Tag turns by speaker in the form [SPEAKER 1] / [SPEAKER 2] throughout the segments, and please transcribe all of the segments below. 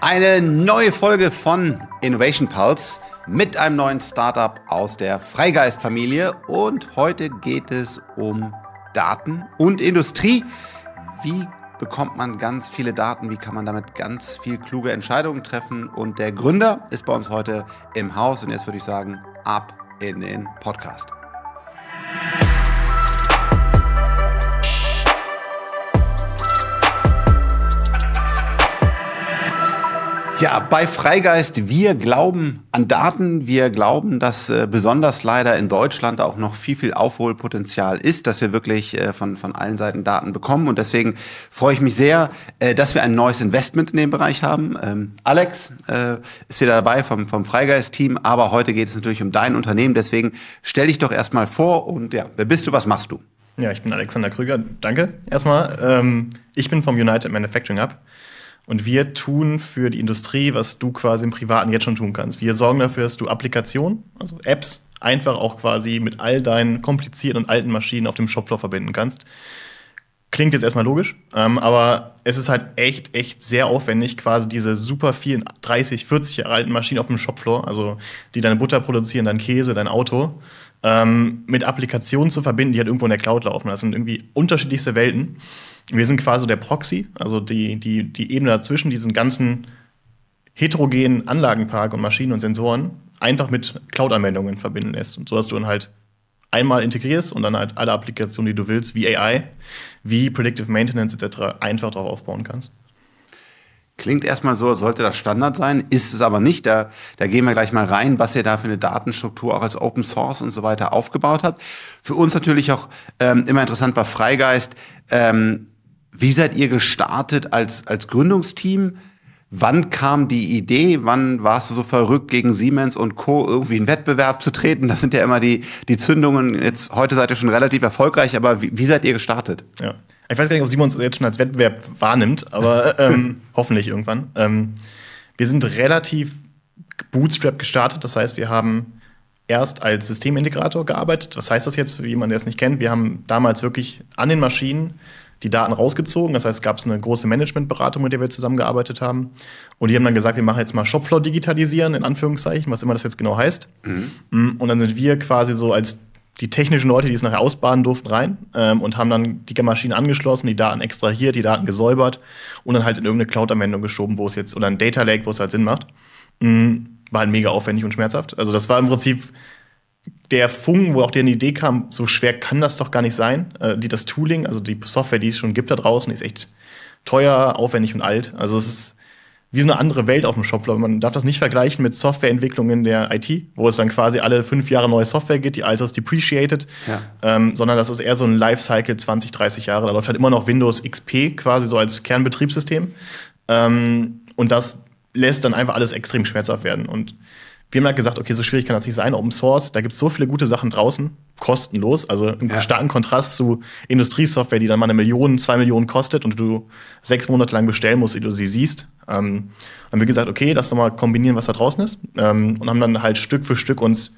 [SPEAKER 1] Eine neue Folge von Innovation Pulse mit einem neuen Startup aus der Freigeist-Familie. Und heute geht es um Daten und Industrie. Wie bekommt man ganz viele Daten? Wie kann man damit ganz viel kluge Entscheidungen treffen? Und der Gründer ist bei uns heute im Haus. Und jetzt würde ich sagen, ab in den Podcast. Ja, bei Freigeist, wir glauben an Daten. Wir glauben, dass äh, besonders leider in Deutschland auch noch viel, viel Aufholpotenzial ist, dass wir wirklich äh, von, von allen Seiten Daten bekommen. Und deswegen freue ich mich sehr, äh, dass wir ein neues Investment in dem Bereich haben. Ähm, Alex äh, ist wieder dabei vom, vom Freigeist-Team, aber heute geht es natürlich um dein Unternehmen. Deswegen stell dich doch erstmal vor und ja, wer bist du, was machst du?
[SPEAKER 2] Ja, ich bin Alexander Krüger. Danke erstmal. Ähm, ich bin vom United Manufacturing Hub. Und wir tun für die Industrie, was du quasi im Privaten jetzt schon tun kannst. Wir sorgen dafür, dass du Applikationen, also Apps, einfach auch quasi mit all deinen komplizierten und alten Maschinen auf dem Shopfloor verbinden kannst. Klingt jetzt erstmal logisch, ähm, aber es ist halt echt, echt sehr aufwendig, quasi diese super vielen 30, 40 Jahre alten Maschinen auf dem Shopfloor, also die deine Butter produzieren, dein Käse, dein Auto, ähm, mit Applikationen zu verbinden, die halt irgendwo in der Cloud laufen. Das sind irgendwie unterschiedlichste Welten. Wir sind quasi der Proxy, also die, die, die Ebene dazwischen, diesen ganzen heterogenen Anlagenpark und Maschinen und Sensoren einfach mit Cloud-Anwendungen verbinden lässt. Und so dass du dann halt einmal integrierst und dann halt alle Applikationen, die du willst, wie AI, wie Predictive Maintenance etc., einfach darauf aufbauen kannst.
[SPEAKER 1] Klingt erstmal so, sollte das Standard sein, ist es aber nicht. Da, da gehen wir gleich mal rein, was ihr da für eine Datenstruktur auch als Open Source und so weiter aufgebaut habt. Für uns natürlich auch ähm, immer interessant bei Freigeist. Ähm, wie seid ihr gestartet als, als Gründungsteam? Wann kam die Idee? Wann warst du so verrückt, gegen Siemens und Co. irgendwie in Wettbewerb zu treten? Das sind ja immer die, die Zündungen. Jetzt, heute seid ihr schon relativ erfolgreich, aber wie, wie seid ihr gestartet?
[SPEAKER 2] Ja. Ich weiß gar nicht, ob Simon uns jetzt schon als Wettbewerb wahrnimmt, aber ähm, hoffentlich irgendwann. Ähm, wir sind relativ bootstrap gestartet. Das heißt, wir haben erst als Systemintegrator gearbeitet. Was heißt das jetzt für jemanden, der es nicht kennt? Wir haben damals wirklich an den Maschinen die Daten rausgezogen. Das heißt, es gab eine große Managementberatung, mit der wir zusammengearbeitet haben. Und die haben dann gesagt, wir machen jetzt mal Shopfloor digitalisieren, in Anführungszeichen, was immer das jetzt genau heißt. Mhm. Mm, und dann sind wir quasi so als die technischen Leute, die es nachher ausbaden durften, rein ähm, und haben dann die Maschine angeschlossen, die Daten extrahiert, die Daten gesäubert und dann halt in irgendeine Cloud-Anwendung geschoben, wo es jetzt, oder ein Data Lake, wo es halt Sinn macht. Mhm. War halt mega aufwendig und schmerzhaft. Also das war im Prinzip der Funken, wo auch die Idee kam, so schwer kann das doch gar nicht sein. Äh, die, das Tooling, also die Software, die es schon gibt da draußen, ist echt teuer, aufwendig und alt. Also es ist wie so eine andere Welt auf dem Shopfloor. Man darf das nicht vergleichen mit Softwareentwicklung in der IT, wo es dann quasi alle fünf Jahre neue Software gibt, die alte ist depreciated, ja. ähm, sondern das ist eher so ein Lifecycle 20, 30 Jahre. Da läuft halt immer noch Windows XP quasi so als Kernbetriebssystem. Ähm, und das lässt dann einfach alles extrem schmerzhaft werden. Und wir haben halt gesagt, okay, so schwierig kann das nicht sein. Open Source, da gibt es so viele gute Sachen draußen, kostenlos. Also im ja. starken Kontrast zu Industriesoftware, die dann mal eine Million, zwei Millionen kostet und du sechs Monate lang bestellen musst, ehe du sie siehst. Ähm, haben wir gesagt, okay, lass doch mal kombinieren, was da draußen ist. Ähm, und haben dann halt Stück für Stück uns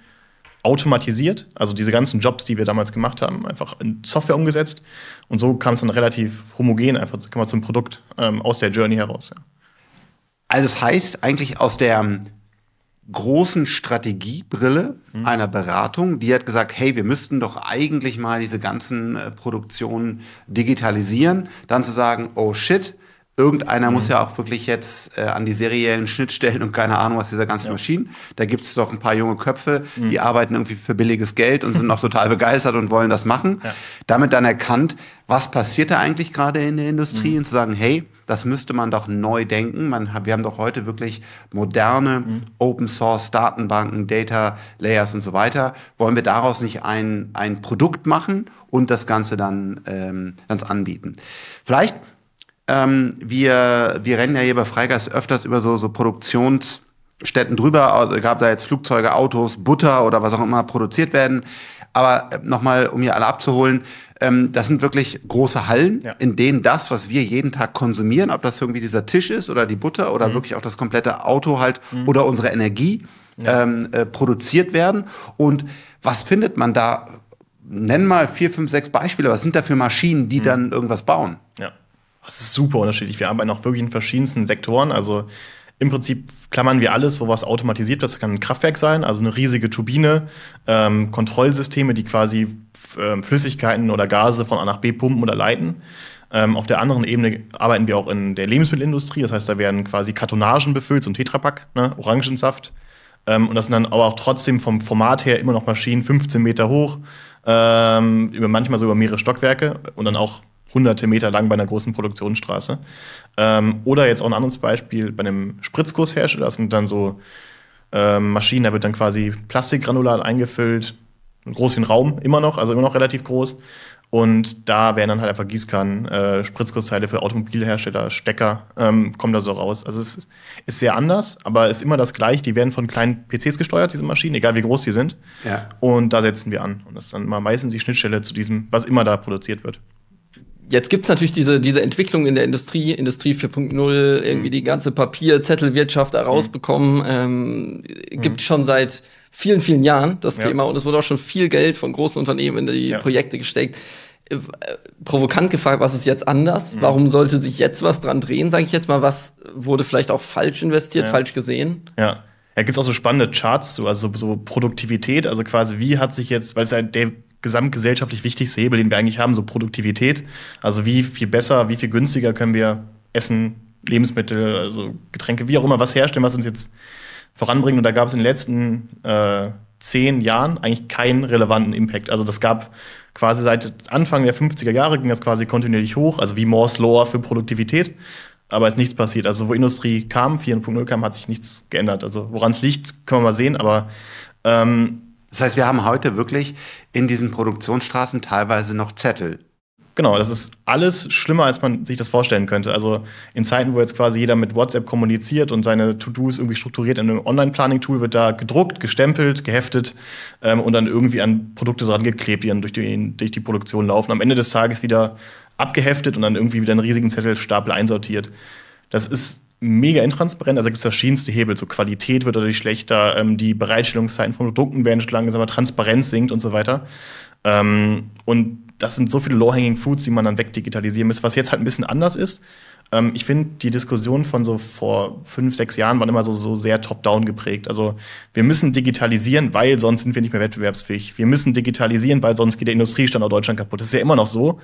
[SPEAKER 2] automatisiert, also diese ganzen Jobs, die wir damals gemacht haben, einfach in Software umgesetzt. Und so kam es dann relativ homogen einfach zum Produkt ähm, aus der Journey heraus. Ja.
[SPEAKER 1] Also es das heißt eigentlich aus der großen Strategiebrille mhm. einer Beratung, die hat gesagt, hey, wir müssten doch eigentlich mal diese ganzen äh, Produktionen digitalisieren, dann zu sagen, oh shit, irgendeiner mhm. muss ja auch wirklich jetzt äh, an die seriellen Schnittstellen und keine Ahnung was dieser ganzen ja. Maschinen. Da gibt es doch ein paar junge Köpfe, mhm. die arbeiten irgendwie für billiges Geld und sind noch total begeistert und wollen das machen. Ja. Damit dann erkannt, was passiert da eigentlich gerade in der Industrie mhm. und zu sagen, hey, das müsste man doch neu denken. Man, wir haben doch heute wirklich moderne mhm. Open Source Datenbanken, Data Layers und so weiter. Wollen wir daraus nicht ein, ein Produkt machen und das Ganze dann ähm, ganz anbieten? Vielleicht, ähm, wir, wir rennen ja hier bei Freigeist öfters über so, so Produktionsstätten drüber. Also gab da jetzt Flugzeuge, Autos, Butter oder was auch immer produziert werden. Aber äh, nochmal, um hier alle abzuholen, ähm, das sind wirklich große Hallen, ja. in denen das, was wir jeden Tag konsumieren, ob das irgendwie dieser Tisch ist oder die Butter oder mhm. wirklich auch das komplette Auto halt mhm. oder unsere Energie ja. ähm, äh, produziert werden. Und was findet man da? Nenn mal vier, fünf, sechs Beispiele. Was sind da für Maschinen, die mhm. dann irgendwas bauen?
[SPEAKER 2] Ja, das ist super unterschiedlich. Wir arbeiten auch wirklich in verschiedensten Sektoren. Also im Prinzip klammern wir alles, wo was automatisiert wird. Das kann ein Kraftwerk sein, also eine riesige Turbine, ähm, Kontrollsysteme, die quasi äh, Flüssigkeiten oder Gase von A nach B pumpen oder leiten. Ähm, auf der anderen Ebene arbeiten wir auch in der Lebensmittelindustrie. Das heißt, da werden quasi Kartonagen befüllt, so ein Tetrapack, ne? Orangensaft. Ähm, und das sind dann aber auch trotzdem vom Format her immer noch Maschinen 15 Meter hoch, ähm, über manchmal sogar mehrere Stockwerke und dann auch hunderte Meter lang bei einer großen Produktionsstraße. Ähm, oder jetzt auch ein anderes Beispiel bei einem Spritzgusshersteller. Das sind dann so ähm, Maschinen, da wird dann quasi Plastikgranulat eingefüllt, groß wie ein Raum, immer noch, also immer noch relativ groß. Und da werden dann halt einfach Gießkannen, äh, Spritzgussteile für Automobilhersteller, Stecker, ähm, kommen da so raus. Also es ist sehr anders, aber ist immer das gleiche. Die werden von kleinen PCs gesteuert, diese Maschinen, egal wie groß die sind.
[SPEAKER 1] Ja.
[SPEAKER 2] Und da setzen wir an. Und das ist dann mal meistens die Schnittstelle zu diesem, was immer da produziert wird.
[SPEAKER 3] Jetzt gibt's natürlich diese, diese Entwicklung in der Industrie, Industrie 4.0, irgendwie die ganze Papierzettelwirtschaft da rausbekommen. Ähm, gibt schon seit vielen, vielen Jahren das
[SPEAKER 2] Ja.
[SPEAKER 3] Thema und es wurde auch schon viel Geld von großen Unternehmen in die
[SPEAKER 2] Ja.
[SPEAKER 3] Projekte gesteckt. Äh, Provokant gefragt, was ist jetzt anders? Warum sollte sich jetzt was dran drehen, sage ich jetzt mal? Was wurde vielleicht auch falsch investiert,
[SPEAKER 2] Ja.
[SPEAKER 3] falsch gesehen?
[SPEAKER 2] Ja. Da gibt es auch so spannende Charts zu, also so, so Produktivität, also quasi wie hat sich jetzt, weil es ja der gesamtgesellschaftlich wichtigste Hebel, den wir eigentlich haben, so Produktivität, also wie viel besser, wie viel günstiger können wir Essen, Lebensmittel, also Getränke, wie auch immer was herstellen, was uns jetzt voranbringt. Und da gab es in den letzten äh, zehn Jahren eigentlich keinen relevanten Impact. Also das gab quasi seit Anfang der 50er Jahre ging das quasi kontinuierlich hoch, also wie Moore's Law für Produktivität. Aber ist nichts passiert. Also wo Industrie kam, 4.0 kam, hat sich nichts geändert. Also woran es liegt, können wir mal sehen. Aber ähm,
[SPEAKER 1] Das heißt, wir haben heute wirklich in diesen Produktionsstraßen teilweise noch Zettel.
[SPEAKER 2] Genau, das ist alles schlimmer, als man sich das vorstellen könnte. Also in Zeiten, wo jetzt quasi jeder mit WhatsApp kommuniziert und seine To-Dos irgendwie strukturiert in einem Online-Planning-Tool, wird da gedruckt, gestempelt, geheftet ähm, und dann irgendwie an Produkte dran geklebt, die dann durch die, durch die Produktion laufen. Am Ende des Tages wieder abgeheftet und dann irgendwie wieder einen riesigen Zettelstapel einsortiert. Das ist mega intransparent. Also gibt es verschiedenste Hebel. So Qualität wird dadurch schlechter, ähm, die Bereitstellungszeiten von Produkten werden langsamer, Transparenz sinkt und so weiter. Ähm, und das sind so viele low-hanging fruits, die man dann wegdigitalisieren muss, was jetzt halt ein bisschen anders ist. Ähm, ich finde, die Diskussion von so vor fünf, sechs Jahren waren immer so, so sehr top-down geprägt. Also wir müssen digitalisieren, weil sonst sind wir nicht mehr wettbewerbsfähig. Wir müssen digitalisieren, weil sonst geht der Industriestandort Deutschland kaputt. Das ist ja immer noch so.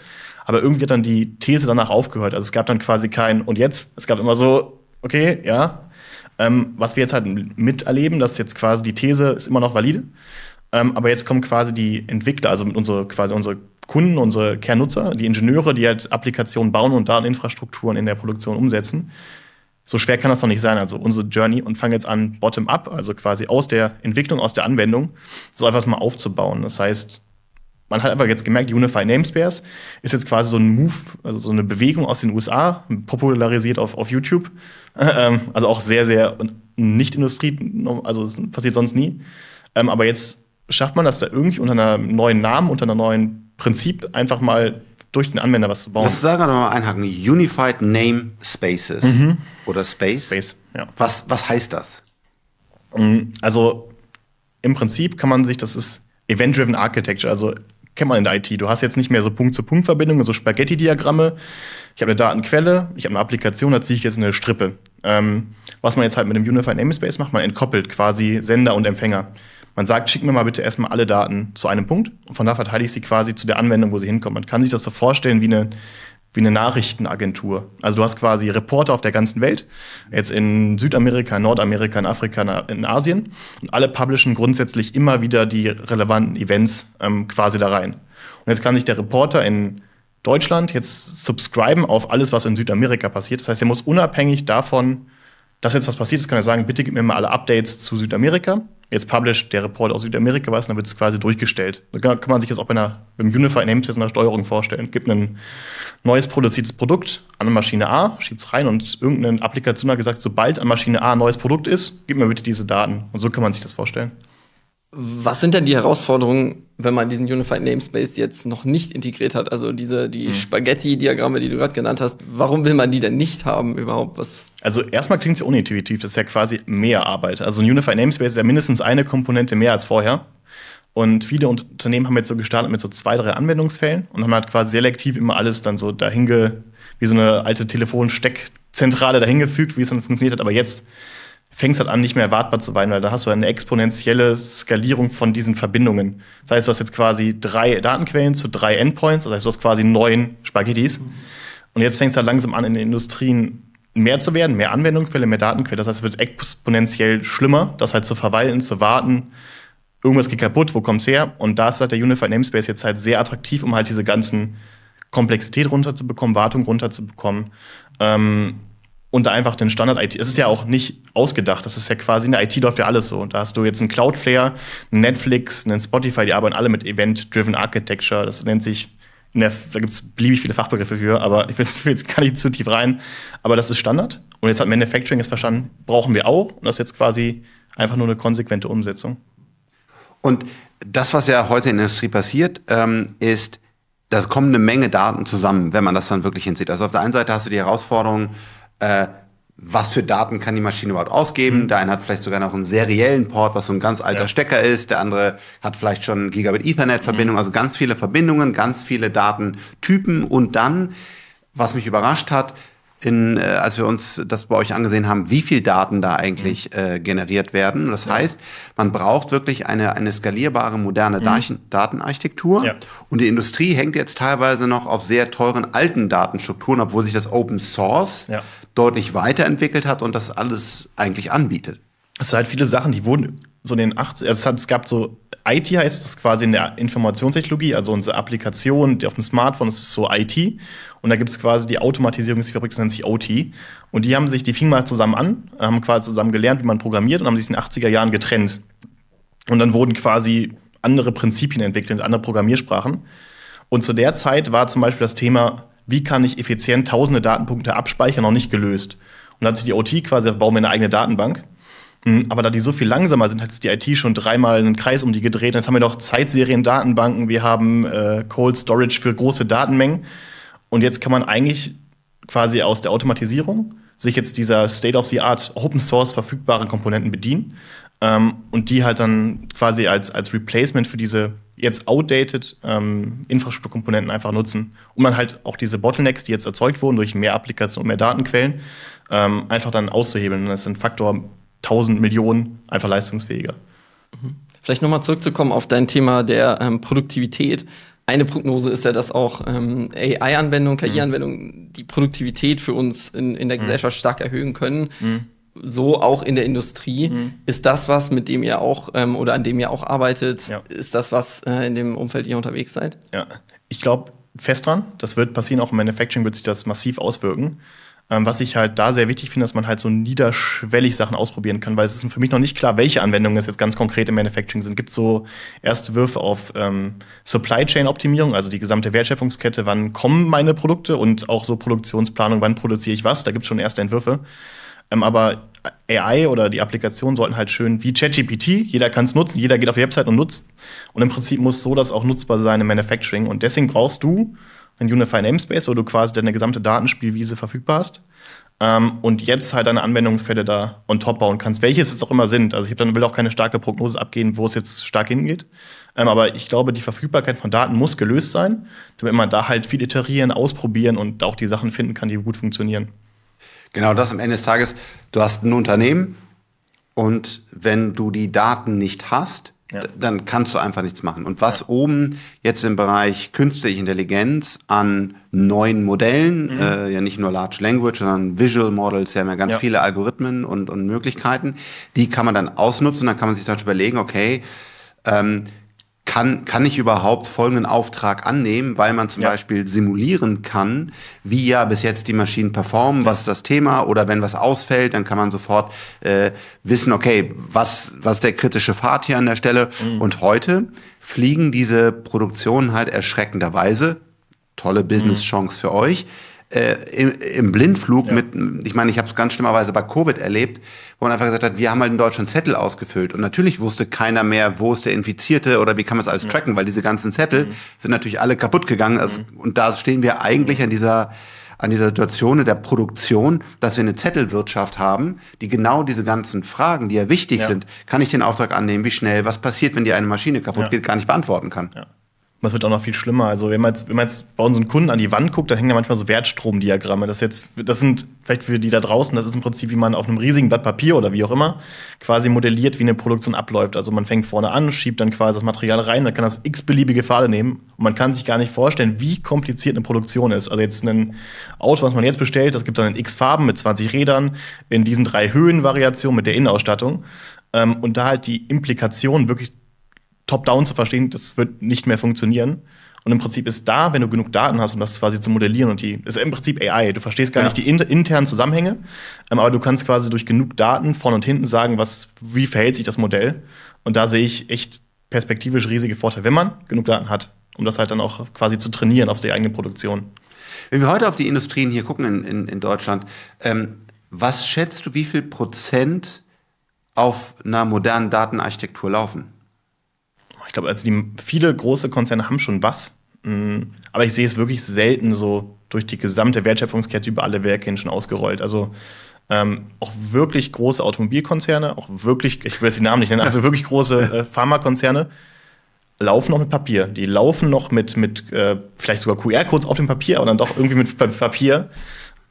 [SPEAKER 2] Aber irgendwie hat dann die These danach aufgehört. Also es gab dann quasi kein und jetzt. Es gab immer so, okay, ja. Ähm, was wir jetzt halt miterleben, dass jetzt quasi die These ist immer noch valide. Ähm, aber jetzt kommen quasi die Entwickler, also unsere, quasi unsere Kunden, unsere Kernnutzer, die Ingenieure, die halt Applikationen bauen und Dateninfrastrukturen in der Produktion umsetzen. So schwer kann das doch nicht sein. Also unsere Journey und fangen jetzt an, bottom-up, also quasi aus der Entwicklung, aus der Anwendung, so etwas mal aufzubauen. Das heißt, man hat einfach jetzt gemerkt, Unified Namespace ist jetzt quasi so ein Move, also so eine Bewegung aus den USA, popularisiert auf, auf YouTube. Ähm, also auch sehr, sehr nicht Industrie, also es passiert sonst nie. Ähm, aber jetzt schafft man das da irgendwie unter einem neuen Namen, unter einem neuen Prinzip einfach mal durch den Anwender was zu bauen.
[SPEAKER 1] Lass sagen wir mal einhaken. Unified Name Spaces oder Space.
[SPEAKER 2] Space, ja.
[SPEAKER 1] Was, was heißt das?
[SPEAKER 2] Also im Prinzip kann man sich, das ist Event-Driven Architecture, also kennt man in der IT. Du hast jetzt nicht mehr so Punkt-zu-Punkt-Verbindungen, so Spaghetti-Diagramme. Ich habe eine Datenquelle, ich habe eine Applikation, da ziehe ich jetzt eine Strippe. Ähm, was man jetzt halt mit dem Unified Namespace macht, man entkoppelt quasi Sender und Empfänger. Man sagt, schick mir mal bitte erstmal alle Daten zu einem Punkt und von da verteile ich sie quasi zu der Anwendung, wo sie hinkommen. Man kann sich das so vorstellen wie eine, wie eine Nachrichtenagentur. Also du hast quasi Reporter auf der ganzen Welt, jetzt in Südamerika, Nordamerika, in Afrika, in Asien und alle publishen grundsätzlich immer wieder die relevanten Events ähm, quasi da rein. Und jetzt kann sich der Reporter in Deutschland jetzt subscriben auf alles, was in Südamerika passiert. Das heißt, er muss unabhängig davon, dass jetzt was passiert ist, kann er sagen, bitte gib mir mal alle Updates zu Südamerika. Jetzt publisht der Report aus Südamerika was dann wird es quasi durchgestellt. Da kann, man sich das auch bei einer, beim Unified Namespace in der Steuerung vorstellen. Gibt ein neues produziertes Produkt an Maschine A, schiebt es rein und irgendeine Applikation hat gesagt, sobald an Maschine A ein neues Produkt ist, gib mir bitte diese Daten. Und so kann man sich das vorstellen.
[SPEAKER 3] Was sind denn die Herausforderungen, wenn man diesen Unified Namespace jetzt noch nicht integriert hat? Also diese die Spaghetti-Diagramme, die du gerade genannt hast. Warum will man die denn nicht haben überhaupt? Was?
[SPEAKER 2] Also erstmal klingt es ja unintuitiv, das ist ja quasi mehr Arbeit. Also ein Unified Namespace ist ja mindestens eine Komponente mehr als vorher. Und viele Unternehmen haben jetzt so gestartet mit so zwei, drei Anwendungsfällen und haben halt quasi selektiv immer alles dann so dahin ge, wie so eine alte Zentrale dahingefügt, wie es dann funktioniert hat. Aber jetzt fängt es halt an, nicht mehr erwartbar zu sein, weil da hast du eine exponentielle Skalierung von diesen Verbindungen. Das heißt, du hast jetzt quasi drei Datenquellen zu drei Endpoints, das heißt, du hast quasi neun Spaghettis. Und jetzt fängt es halt langsam an, in den Industrien mehr zu werden, mehr Anwendungsfälle, mehr Datenquellen. Das heißt, es wird exponentiell schlimmer, das halt zu verwalten, zu warten. Irgendwas geht kaputt, wo kommt's her? Und da ist halt der Unified Namespace jetzt halt sehr attraktiv, um halt diese ganzen Komplexität runterzubekommen, Wartung runterzubekommen. Ähm, und da einfach den Standard-IT. Es ist ja auch nicht ausgedacht. Das ist ja quasi in der IT läuft ja alles so. Und da hast du jetzt einen Cloudflare, einen Netflix, einen Spotify, die arbeiten alle mit Event-Driven Architecture. Das nennt sich, der, da gibt es beliebig viele Fachbegriffe für, aber ich will jetzt gar nicht zu tief rein. Aber das ist Standard. Und jetzt hat Manufacturing es verstanden, brauchen wir auch. Und das ist jetzt quasi einfach nur eine konsequente Umsetzung.
[SPEAKER 1] Und das, was ja heute in der Industrie passiert, ähm, ist, da kommen eine Menge Daten zusammen, wenn man das dann wirklich hinzieht. Also auf der einen Seite hast du die Herausforderung, äh, was für Daten kann die Maschine überhaupt ausgeben. Mhm. Der eine hat vielleicht sogar noch einen seriellen Port, was so ein ganz alter ja. Stecker ist. Der andere hat vielleicht schon Gigabit Ethernet Verbindung. Mhm. Also ganz viele Verbindungen, ganz viele Datentypen. Und dann, was mich überrascht hat, in, äh, als wir uns das bei euch angesehen haben, wie viel Daten da eigentlich mhm. äh, generiert werden. Das ja. heißt, man braucht wirklich eine, eine skalierbare, moderne mhm. Datenarchitektur. Ja. Und die Industrie hängt jetzt teilweise noch auf sehr teuren alten Datenstrukturen, obwohl sich das Open Source ja. Deutlich weiterentwickelt hat und das alles eigentlich anbietet.
[SPEAKER 2] Es sind halt viele Sachen, die wurden so in den 80 also es, gab so IT heißt das quasi in der Informationstechnologie, also unsere Applikation die auf dem Smartphone, das ist so IT. Und da gibt es quasi die Automatisierungsfabrik, das nennt sich OT. Und die haben sich, die fingen mal zusammen an, haben quasi zusammen gelernt, wie man programmiert und haben sich in den 80er Jahren getrennt. Und dann wurden quasi andere Prinzipien entwickelt, andere Programmiersprachen. Und zu der Zeit war zum Beispiel das Thema, wie kann ich effizient tausende Datenpunkte abspeichern, noch nicht gelöst. Und dann hat sich die OT quasi, bauen wir eine eigene Datenbank. Hm, aber da die so viel langsamer sind, hat jetzt die IT schon dreimal einen Kreis um die gedreht. Jetzt haben wir noch Zeitserien-Datenbanken, wir haben äh, Cold Storage für große Datenmengen. Und jetzt kann man eigentlich quasi aus der Automatisierung sich jetzt dieser State-of-the-Art Open Source verfügbaren Komponenten bedienen ähm, und die halt dann quasi als, als Replacement für diese jetzt outdated ähm, Infrastrukturkomponenten einfach nutzen, um dann halt auch diese Bottlenecks, die jetzt erzeugt wurden durch mehr Applikationen und mehr Datenquellen, ähm, einfach dann auszuhebeln. Und das ist ein Faktor 1000 Millionen einfach leistungsfähiger.
[SPEAKER 3] Mhm. Vielleicht nochmal zurückzukommen auf dein Thema der ähm, Produktivität. Eine Prognose ist ja, dass auch ähm, AI-Anwendungen, KI-Anwendungen mhm. die Produktivität für uns in, in der mhm. Gesellschaft stark erhöhen können. Mhm. So auch in der Industrie. Mhm. Ist das was, mit dem ihr auch ähm, oder an dem ihr auch arbeitet? Ja. Ist das was, äh, in dem Umfeld ihr unterwegs seid?
[SPEAKER 2] Ja, ich glaube fest dran. Das wird passieren. Auch im Manufacturing wird sich das massiv auswirken. Ähm, was ich halt da sehr wichtig finde, dass man halt so niederschwellig Sachen ausprobieren kann, weil es ist für mich noch nicht klar, welche Anwendungen es jetzt ganz konkret im Manufacturing sind. Gibt so erste Würfe auf ähm, Supply Chain Optimierung, also die gesamte Wertschöpfungskette, wann kommen meine Produkte und auch so Produktionsplanung, wann produziere ich was, da gibt es schon erste Entwürfe. Ähm, aber AI oder die Applikationen sollten halt schön wie ChatGPT, jeder kann es nutzen, jeder geht auf die Website und nutzt. Und im Prinzip muss so das auch nutzbar sein im Manufacturing. Und deswegen brauchst du ein Unified Namespace, wo du quasi deine gesamte Datenspielwiese verfügbar hast. Ähm, und jetzt halt deine Anwendungsfälle da on top bauen kannst, welche es jetzt auch immer sind. Also ich dann will auch keine starke Prognose abgehen, wo es jetzt stark hingeht. Ähm, aber ich glaube, die Verfügbarkeit von Daten muss gelöst sein, damit man da halt viel iterieren, ausprobieren und auch die Sachen finden kann, die gut funktionieren.
[SPEAKER 1] Genau das am Ende des Tages. Du hast ein Unternehmen und wenn du die Daten nicht hast, ja. dann kannst du einfach nichts machen. Und was ja. oben jetzt im Bereich künstliche Intelligenz an neuen Modellen, mhm. äh, ja nicht nur Large Language, sondern Visual Models, ja, ganz ja. viele Algorithmen und, und Möglichkeiten, die kann man dann ausnutzen. Dann kann man sich dann überlegen, okay, ähm, kann, kann ich überhaupt folgenden Auftrag annehmen, weil man zum ja. Beispiel simulieren kann, wie ja bis jetzt die Maschinen performen, was ist das Thema oder wenn was ausfällt, dann kann man sofort äh, wissen, okay, was, was der kritische Pfad hier an der Stelle. Mhm. Und heute fliegen diese Produktionen halt erschreckenderweise, tolle Business-Chance für euch, äh, im, im, Blindflug ja. mit, ich meine, ich habe es ganz schlimmerweise bei Covid erlebt, wo man einfach gesagt hat, wir haben halt in Deutschland Zettel ausgefüllt und natürlich wusste keiner mehr, wo ist der Infizierte oder wie kann man es alles ja. tracken, weil diese ganzen Zettel mhm. sind natürlich alle kaputt gegangen also, mhm. und da stehen wir eigentlich an dieser an dieser Situation in der Produktion, dass wir eine Zettelwirtschaft haben, die genau diese ganzen Fragen, die ja wichtig ja. sind, kann ich den Auftrag annehmen, wie schnell, was passiert, wenn dir eine Maschine kaputt geht, gar nicht beantworten kann.
[SPEAKER 2] Ja. Das wird auch noch viel schlimmer. Also, wenn man jetzt, wenn man jetzt bei unseren Kunden an die Wand guckt, dann hängen da manchmal so Wertstromdiagramme. Das jetzt, das sind vielleicht für die da draußen, das ist im Prinzip, wie man auf einem riesigen Blatt Papier oder wie auch immer quasi modelliert, wie eine Produktion abläuft. Also man fängt vorne an, schiebt dann quasi das Material rein, dann kann das x-beliebige Pfade nehmen und man kann sich gar nicht vorstellen, wie kompliziert eine Produktion ist. Also jetzt ein Auto, was man jetzt bestellt, das gibt dann in x Farben mit 20 Rädern, in diesen drei Höhenvariationen mit der Innenausstattung. Ähm, und da halt die Implikation wirklich top-down zu verstehen, das wird nicht mehr funktionieren. Und im Prinzip ist da, wenn du genug Daten hast, um das quasi zu modellieren und die, ist im Prinzip AI. Du verstehst gar ja. nicht die inter, internen Zusammenhänge, ähm, aber du kannst quasi durch genug Daten vorne und hinten sagen, was, wie verhält sich das Modell. Und da sehe ich echt perspektivisch riesige Vorteile, wenn man genug Daten hat, um das halt dann auch quasi zu trainieren auf die eigene Produktion.
[SPEAKER 1] Wenn wir heute auf die Industrien hier gucken in, in, in Deutschland, ähm, was schätzt du, wie viel Prozent auf einer modernen Datenarchitektur laufen?
[SPEAKER 2] Ich glaube, also die, viele große Konzerne haben schon was. Mm, aber ich sehe es wirklich selten so durch die gesamte Wertschöpfungskette über alle Werke hin schon ausgerollt. Also ähm, auch wirklich große Automobilkonzerne, auch wirklich, ich will jetzt die Namen nicht nennen, also wirklich große äh, Pharmakonzerne laufen noch mit Papier. Die laufen noch mit, mit äh, vielleicht sogar QR-Codes auf dem Papier, aber dann doch irgendwie mit Papier,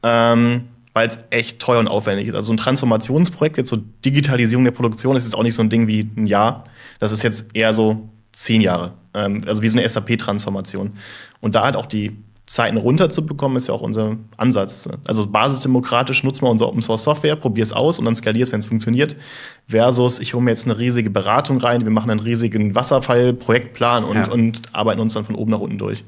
[SPEAKER 2] ähm, weil es echt teuer und aufwendig ist. Also ein Transformationsprojekt, jetzt so Digitalisierung der Produktion, ist jetzt auch nicht so ein Ding wie ein Jahr. Das ist jetzt eher so zehn Jahre. Ähm, also wie so eine SAP-Transformation. Und da halt auch die Zeiten runterzubekommen, ist ja auch unser Ansatz. Also basisdemokratisch nutzt man unsere Open Source Software, probier es aus und dann skaliert es, wenn es funktioniert. Versus, ich hole mir jetzt eine riesige Beratung rein, wir machen einen riesigen Wasserfall-Projektplan und, ja. und arbeiten uns dann von oben nach unten durch.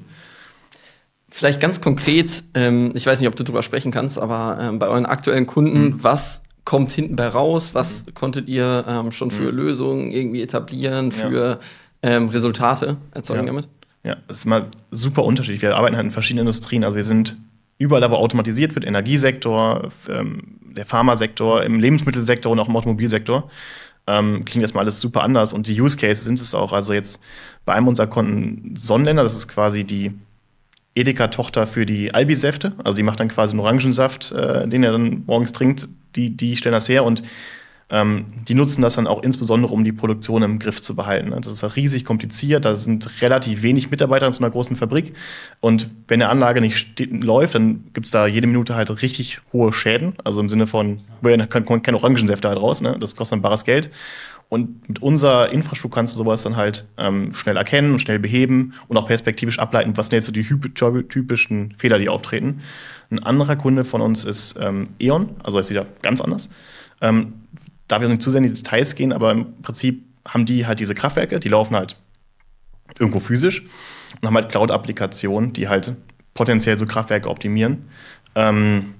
[SPEAKER 3] Vielleicht ganz konkret, ähm, ich weiß nicht, ob du darüber sprechen kannst, aber ähm, bei euren aktuellen Kunden, mhm. was kommt hinten bei raus? Was mhm. konntet ihr ähm, schon für mhm. Lösungen irgendwie etablieren, für ja ähm, Resultate erzeugen
[SPEAKER 2] ja.
[SPEAKER 3] damit?
[SPEAKER 2] Ja, das ist mal super unterschiedlich. Wir arbeiten halt in verschiedenen Industrien. Also wir sind überall da, wo automatisiert wird, Energiesektor, ähm, der Pharmasektor, im Lebensmittelsektor und auch im Automobilsektor. Ähm, klingt jetzt mal alles super anders und die Use Cases sind es auch. Also jetzt bei einem unserer Kunden Sonnenländer, das ist quasi die Edeka-Tochter für die Albi-Säfte. Also die macht dann quasi einen Orangensaft, äh, den er dann morgens trinkt. Die, die stellen das her und ähm, die nutzen das dann auch insbesondere, um die Produktion im Griff zu behalten. Das ist riesig kompliziert, da sind relativ wenig Mitarbeiter in so einer großen Fabrik. Und wenn eine Anlage nicht läuft, dann gibt es da jede Minute halt richtig hohe Schäden. Also im Sinne von, kommen keine Orangensäfte halt raus, ne? das kostet dann bares Geld. Und mit unserer Infrastruktur kannst du sowas dann halt ähm, schnell erkennen, schnell beheben und auch perspektivisch ableiten, was sind jetzt so die typischen Fehler, die auftreten. Ein anderer Kunde von uns ist ähm, E.ON, also ist wieder ganz anders. Ähm, darf ich nicht zu sehr in die Details gehen, aber im Prinzip haben die halt diese Kraftwerke, die laufen halt irgendwo physisch und haben halt Cloud-Applikationen, die halt potenziell so Kraftwerke optimieren. Ähm,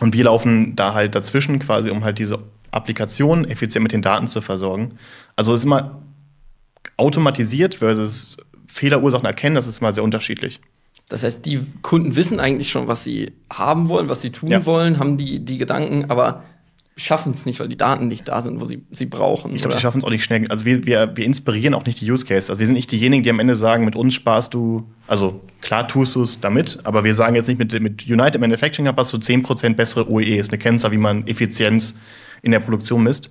[SPEAKER 2] und wir laufen da halt dazwischen quasi, um halt diese Applikationen effizient mit den Daten zu versorgen. Also es ist immer automatisiert versus Fehlerursachen erkennen, das ist mal sehr unterschiedlich.
[SPEAKER 3] Das heißt, die Kunden wissen eigentlich schon, was sie haben wollen, was sie tun ja. wollen, haben die, die Gedanken, aber schaffen es nicht, weil die Daten nicht da sind, wo sie sie brauchen.
[SPEAKER 2] Ich glaube, die schaffen es auch nicht schnell. Also wir, wir, wir inspirieren auch nicht die Use Case. Also wir sind nicht diejenigen, die am Ende sagen, mit uns sparst du, also klar tust du es damit, aber wir sagen jetzt nicht, mit, mit United Manufacturing hast du 10% bessere OEE. Ist eine Kennzahl, wie man Effizienz in der Produktion misst.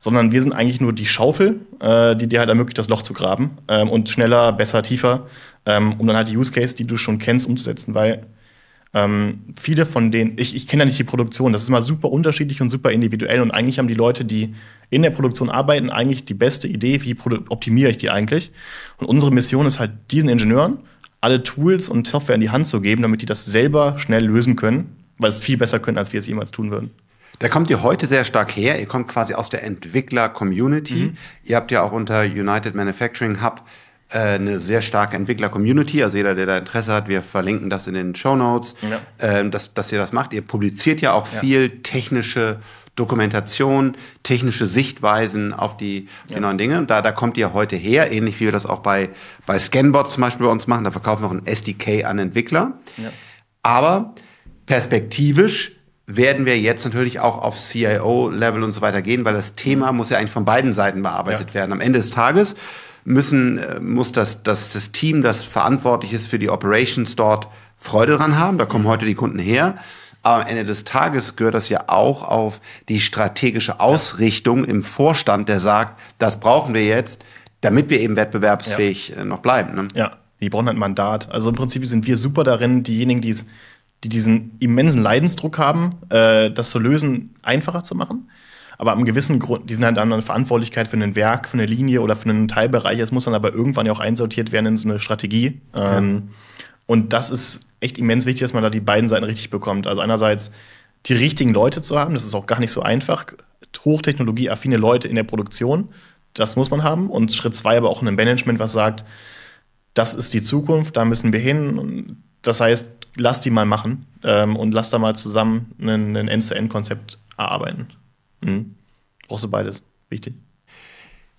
[SPEAKER 2] Sondern wir sind eigentlich nur die Schaufel, äh, die dir halt ermöglicht, das Loch zu graben ähm, und schneller, besser, tiefer, ähm, um dann halt die Use Case, die du schon kennst, umzusetzen. Weil ähm, viele von denen, ich, ich kenne ja nicht die Produktion, das ist immer super unterschiedlich und super individuell und eigentlich haben die Leute, die in der Produktion arbeiten, eigentlich die beste Idee, wie optimiere ich die eigentlich. Und unsere Mission ist halt, diesen Ingenieuren alle Tools und Software in die Hand zu geben, damit die das selber schnell lösen können, weil es viel besser können, als wir es jemals tun würden.
[SPEAKER 1] Da kommt ihr heute sehr stark her. Ihr kommt quasi aus der Entwickler-Community. Mhm. Ihr habt ja auch unter United Manufacturing Hub äh, eine sehr starke Entwickler-Community. Also jeder, der da Interesse hat, wir verlinken das in den Show Notes, ja. ähm, dass, dass ihr das macht. Ihr publiziert ja auch ja. viel technische Dokumentation, technische Sichtweisen auf die, ja. die neuen Dinge. Und da, da kommt ihr heute her, ähnlich wie wir das auch bei, bei Scanbots zum Beispiel bei uns machen. Da verkaufen wir auch ein SDK an Entwickler. Aber perspektivisch werden wir jetzt natürlich auch auf CIO-Level und so weiter gehen, weil das Thema muss ja eigentlich von beiden Seiten bearbeitet werden. Am Ende des Tages müssen, äh, muss das, das, das Team, das verantwortlich ist für die Operations dort, Freude dran haben. Da kommen heute die Kunden her. Aber am Ende des Tages gehört das ja auch auf die strategische Ausrichtung im Vorstand, der sagt, das brauchen wir jetzt, damit wir eben wettbewerbsfähig ja. Äh, noch bleiben. Ne?
[SPEAKER 2] Ja, Die brauchen ein Mandat. Also im Prinzip sind wir super darin, diejenigen, die, es, die diesen immensen Leidensdruck haben, äh, das zu lösen, einfacher zu machen. Aber am gewissen Grund, die sind halt dann eine Verantwortlichkeit für ein Werk, für eine Linie oder für einen Teilbereich. Es muss dann aber irgendwann ja auch einsortiert werden in so eine Strategie. Ja. Ähm, und das ist echt immens wichtig, dass man da die beiden Seiten richtig bekommt. Also einerseits die richtigen Leute zu haben, das ist auch gar nicht so einfach. Hochtechnologieaffine Leute in der Produktion, das muss man haben. Und Schritt zwei aber auch ein Management, was sagt, das ist die Zukunft, da müssen wir hin. Das heißt, lass die mal machen ähm, und lass da mal zusammen ein, End-to-End-Konzept erarbeiten. Mhm. Brauchst du beides. Wichtig.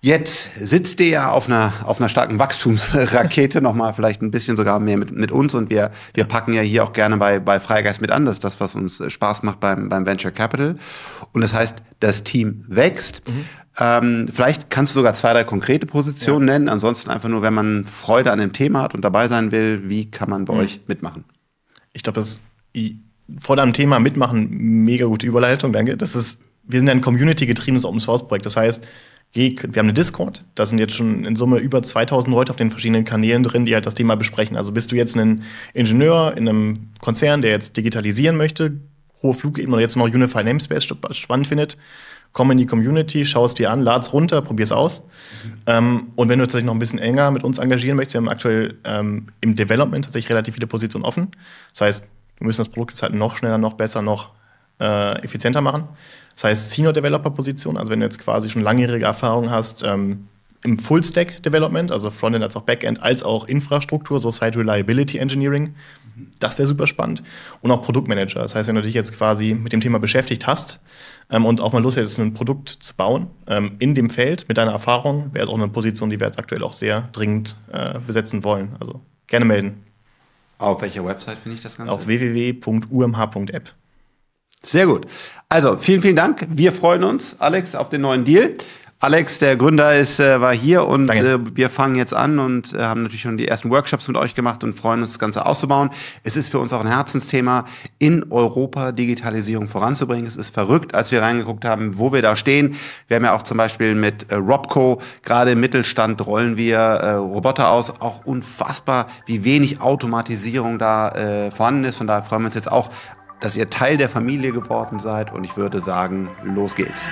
[SPEAKER 1] Jetzt sitzt ihr ja auf einer, auf einer starken Wachstumsrakete, nochmal vielleicht ein bisschen sogar mehr mit, mit uns und wir, wir packen ja hier auch gerne bei, bei Freigeist mit an, das ist das, was uns Spaß macht beim, beim Venture Capital. Und das heißt, das Team wächst. Mhm. Ähm, vielleicht kannst du sogar zwei, drei konkrete Positionen ja. nennen. Ansonsten einfach nur, wenn man Freude an dem Thema hat und dabei sein will, wie kann man bei mhm. euch mitmachen?
[SPEAKER 2] Ich glaube, das Freude am Thema mitmachen, mega gute Überleitung, danke. Das ist, wir sind ja ein community-getriebenes Open-Source-Projekt. Das heißt, wir haben eine Discord, da sind jetzt schon in Summe über 2000 Leute auf den verschiedenen Kanälen drin, die halt das Thema besprechen. Also bist du jetzt ein Ingenieur in einem Konzern, der jetzt digitalisieren möchte, hohe Flugebene oder jetzt noch Unified Namespace spannend findet, komm in die Community, schau es dir an, lad's runter, probier's aus. Mhm. Ähm, und wenn du tatsächlich noch ein bisschen enger mit uns engagieren möchtest, wir haben aktuell ähm, im Development tatsächlich relativ viele Positionen offen. Das heißt, wir müssen das Produkt jetzt halt noch schneller, noch besser, noch äh, effizienter machen. Das heißt Senior Developer Position, also wenn du jetzt quasi schon langjährige Erfahrung hast ähm, im Full Stack Development, also Frontend als auch Backend, als auch Infrastruktur, so Site Reliability Engineering, das wäre super spannend. Und auch Produktmanager. Das heißt, wenn du dich jetzt quasi mit dem Thema beschäftigt hast ähm, und auch mal Lust hättest, ein Produkt zu bauen ähm, in dem Feld mit deiner Erfahrung, wäre es auch eine Position, die wir jetzt aktuell auch sehr dringend äh, besetzen wollen. Also gerne melden.
[SPEAKER 1] Auf welcher Website finde ich das Ganze?
[SPEAKER 2] Auf www.umh.app.
[SPEAKER 1] Sehr gut. Also vielen, vielen Dank. Wir freuen uns, Alex, auf den neuen Deal. Alex, der Gründer, ist, äh, war hier und äh, wir fangen jetzt an und äh, haben natürlich schon die ersten Workshops mit euch gemacht und freuen uns, das Ganze auszubauen. Es ist für uns auch ein Herzensthema, in Europa Digitalisierung voranzubringen. Es ist verrückt, als wir reingeguckt haben, wo wir da stehen. Wir haben ja auch zum Beispiel mit äh, Robco, gerade im Mittelstand rollen wir äh, Roboter aus. Auch unfassbar, wie wenig Automatisierung da äh, vorhanden ist. Von daher freuen wir uns jetzt auch dass ihr Teil der Familie geworden seid und ich würde sagen, los geht's.